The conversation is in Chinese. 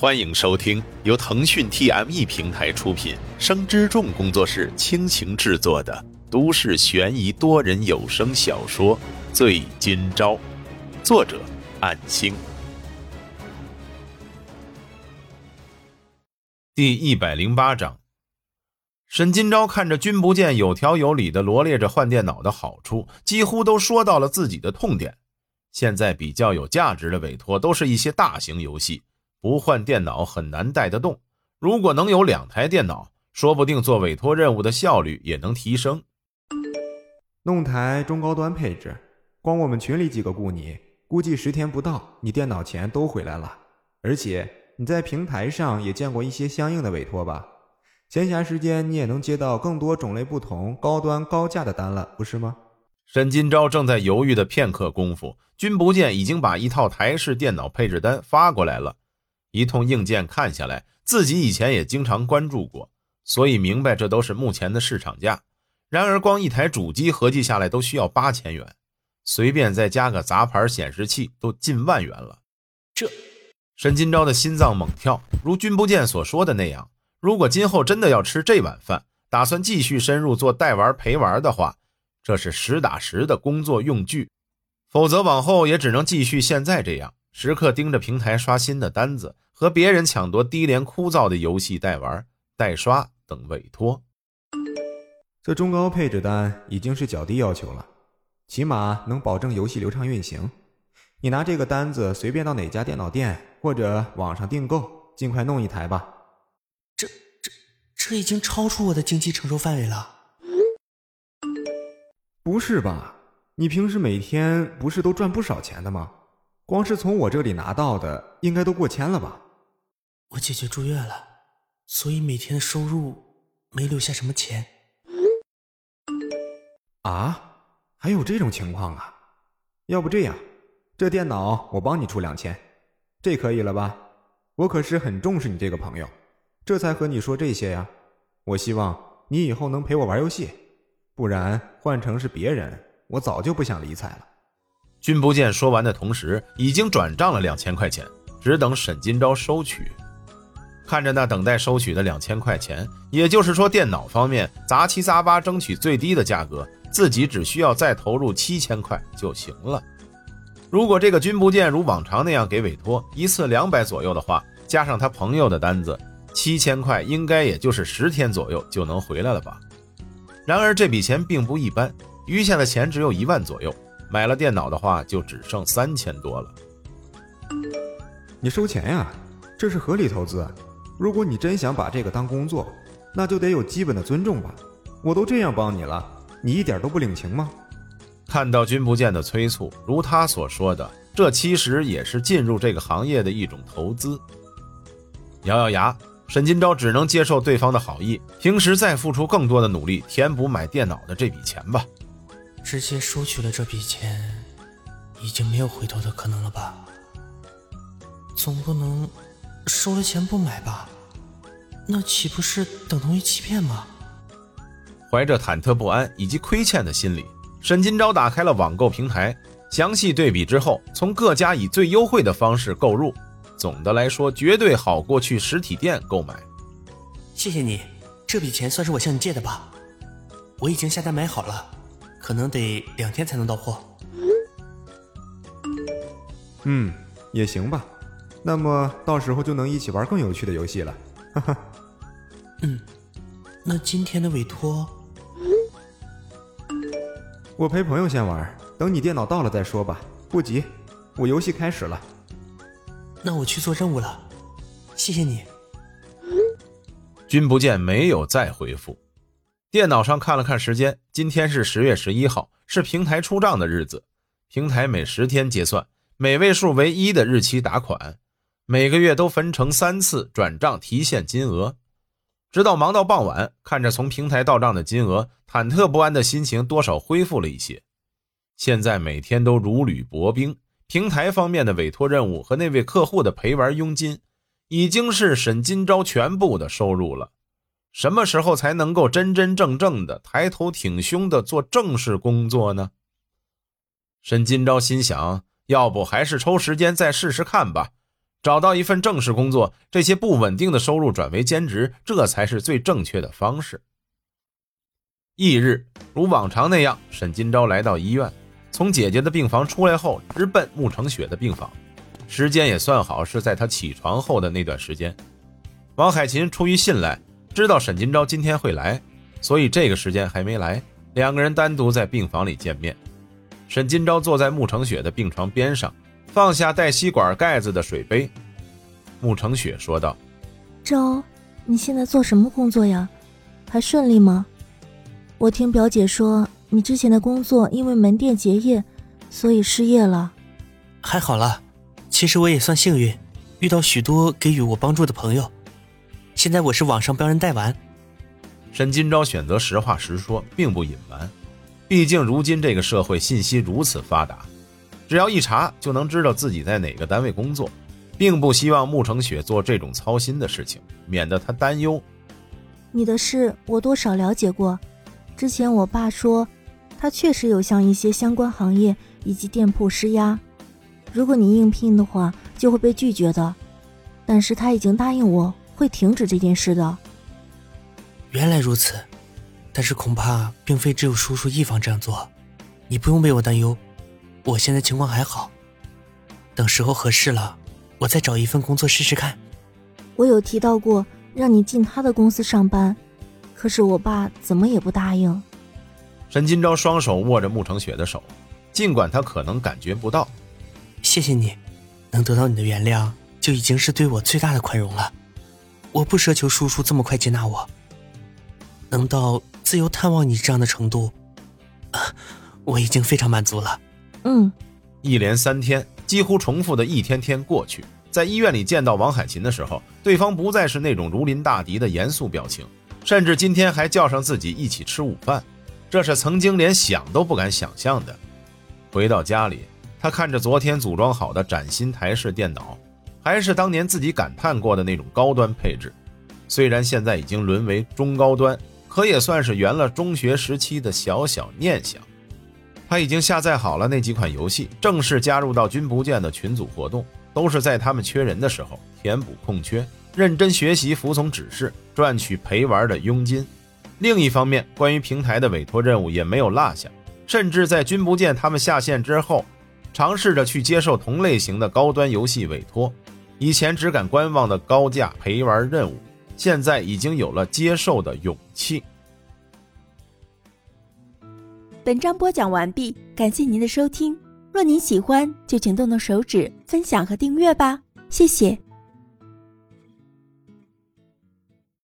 欢迎收听由腾讯 TME 平台出品、生之众工作室倾情制作的都市悬疑多人有声小说《醉今朝》，作者：暗星。第一百零八章，沈今朝看着君不见有条有理的罗列着换电脑的好处，几乎都说到了自己的痛点。现在比较有价值的委托都是一些大型游戏。不换电脑很难带得动，如果能有两台电脑，说不定做委托任务的效率也能提升。弄台中高端配置，光我们群里几个雇你，估计十天不到，你电脑钱都回来了。而且你在平台上也见过一些相应的委托吧？闲暇时间你也能接到更多种类不同、高端高价的单了，不是吗？沈金钊正在犹豫的片刻功夫，君不见已经把一套台式电脑配置单发过来了。一通硬件看下来，自己以前也经常关注过，所以明白这都是目前的市场价。然而，光一台主机合计下来都需要八千元，随便再加个杂牌显示器都近万元了。这，沈金钊的心脏猛跳。如君不见所说的那样，如果今后真的要吃这碗饭，打算继续深入做代玩陪玩的话，这是实打实的工作用具。否则，往后也只能继续现在这样。时刻盯着平台刷新的单子，和别人抢夺低廉枯燥的游戏代玩、代刷等委托。这中高配置单已经是较低要求了，起码能保证游戏流畅运行。你拿这个单子随便到哪家电脑店或者网上订购，尽快弄一台吧。这、这、这已经超出我的经济承受范围了。不是吧？你平时每天不是都赚不少钱的吗？光是从我这里拿到的，应该都过千了吧？我姐姐住院了，所以每天的收入没留下什么钱。啊，还有这种情况啊？要不这样，这电脑我帮你出两千，这可以了吧？我可是很重视你这个朋友，这才和你说这些呀。我希望你以后能陪我玩游戏，不然换成是别人，我早就不想理睬了。君不见说完的同时，已经转账了两千块钱，只等沈金钊收取。看着那等待收取的两千块钱，也就是说，电脑方面杂七杂八争取最低的价格，自己只需要再投入七千块就行了。如果这个君不见如往常那样给委托一次两百左右的话，加上他朋友的单子，七千块应该也就是十天左右就能回来了吧？然而这笔钱并不一般，余下的钱只有一万左右。买了电脑的话，就只剩三千多了。你收钱呀？这是合理投资。啊如果你真想把这个当工作，那就得有基本的尊重吧。我都这样帮你了，你一点都不领情吗？看到君不见的催促，如他所说的，这其实也是进入这个行业的一种投资。咬咬牙，沈金钊只能接受对方的好意，平时再付出更多的努力，填补买电脑的这笔钱吧。直接收取了这笔钱，已经没有回头的可能了吧？总不能收了钱不买吧？那岂不是等同于欺骗吗？怀着忐忑不安以及亏欠的心理，沈金钊打开了网购平台，详细对比之后，从各家以最优惠的方式购入，总的来说绝对好过去实体店购买。谢谢你，这笔钱算是我向你借的吧？我已经下单买好了。可能得两天才能到货。嗯，也行吧。那么到时候就能一起玩更有趣的游戏了。哈哈。嗯，那今天的委托，我陪朋友先玩，等你电脑到了再说吧。不急，我游戏开始了。那我去做任务了。谢谢你。君不见没有再回复。电脑上看了看时间，今天是十月十一号，是平台出账的日子。平台每十天结算，每位数为一的日期打款，每个月都分成三次转账提现金额。直到忙到傍晚，看着从平台到账的金额，忐忑不安的心情多少恢复了一些。现在每天都如履薄冰，平台方面的委托任务和那位客户的陪玩佣金，已经是沈金钊全部的收入了。什么时候才能够真真正正的抬头挺胸的做正式工作呢？沈金钊心想，要不还是抽时间再试试看吧。找到一份正式工作，这些不稳定的收入转为兼职，这才是最正确的方式。翌日，如往常那样，沈金钊来到医院，从姐姐的病房出来后，直奔穆成雪的病房。时间也算好，是在他起床后的那段时间。王海琴出于信赖，知道沈金钊今天会来，所以这个时间还没来。两个人单独在病房里见面。沈金钊坐在穆成雪的病床边上，放下带吸管盖子的水杯。穆成雪说道：“周，你现在做什么工作呀？还顺利吗？我听表姐说，你之前的工作因为门店结业，所以失业了。还好啦。”其实我也算幸运，遇到许多给予我帮助的朋友。现在我是网上帮人代玩。沈金钊选择实话实说，并不隐瞒。毕竟如今这个社会信息如此发达，只要一查就能知道自己在哪个单位工作，并不希望穆成雪做这种操心的事情，免得她担忧。你的事我多少了解过，之前我爸说，他确实有向一些相关行业以及店铺施压。如果你应聘的话，就会被拒绝的。但是他已经答应我会停止这件事的。原来如此，但是恐怕并非只有叔叔一方这样做。你不用为我担忧，我现在情况还好。等时候合适了，我再找一份工作试试看。我有提到过让你进他的公司上班，可是我爸怎么也不答应。沈金钊双手握着穆成雪的手，尽管他可能感觉不到。谢谢你，能得到你的原谅就已经是对我最大的宽容了。我不奢求叔叔这么快接纳我，能到自由探望你这样的程度，我已经非常满足了。嗯，一连三天几乎重复的一天天过去，在医院里见到王海琴的时候，对方不再是那种如临大敌的严肃表情，甚至今天还叫上自己一起吃午饭，这是曾经连想都不敢想象的。回到家里。他看着昨天组装好的崭新台式电脑，还是当年自己感叹过的那种高端配置。虽然现在已经沦为中高端，可也算是圆了中学时期的小小念想。他已经下载好了那几款游戏，正式加入到君不见的群组活动，都是在他们缺人的时候填补空缺，认真学习，服从指示，赚取陪玩的佣金。另一方面，关于平台的委托任务也没有落下，甚至在君不见他们下线之后。尝试着去接受同类型的高端游戏委托，以前只敢观望的高价陪玩任务，现在已经有了接受的勇气。本章播讲完毕，感谢您的收听。若您喜欢，就请动动手指分享和订阅吧，谢谢。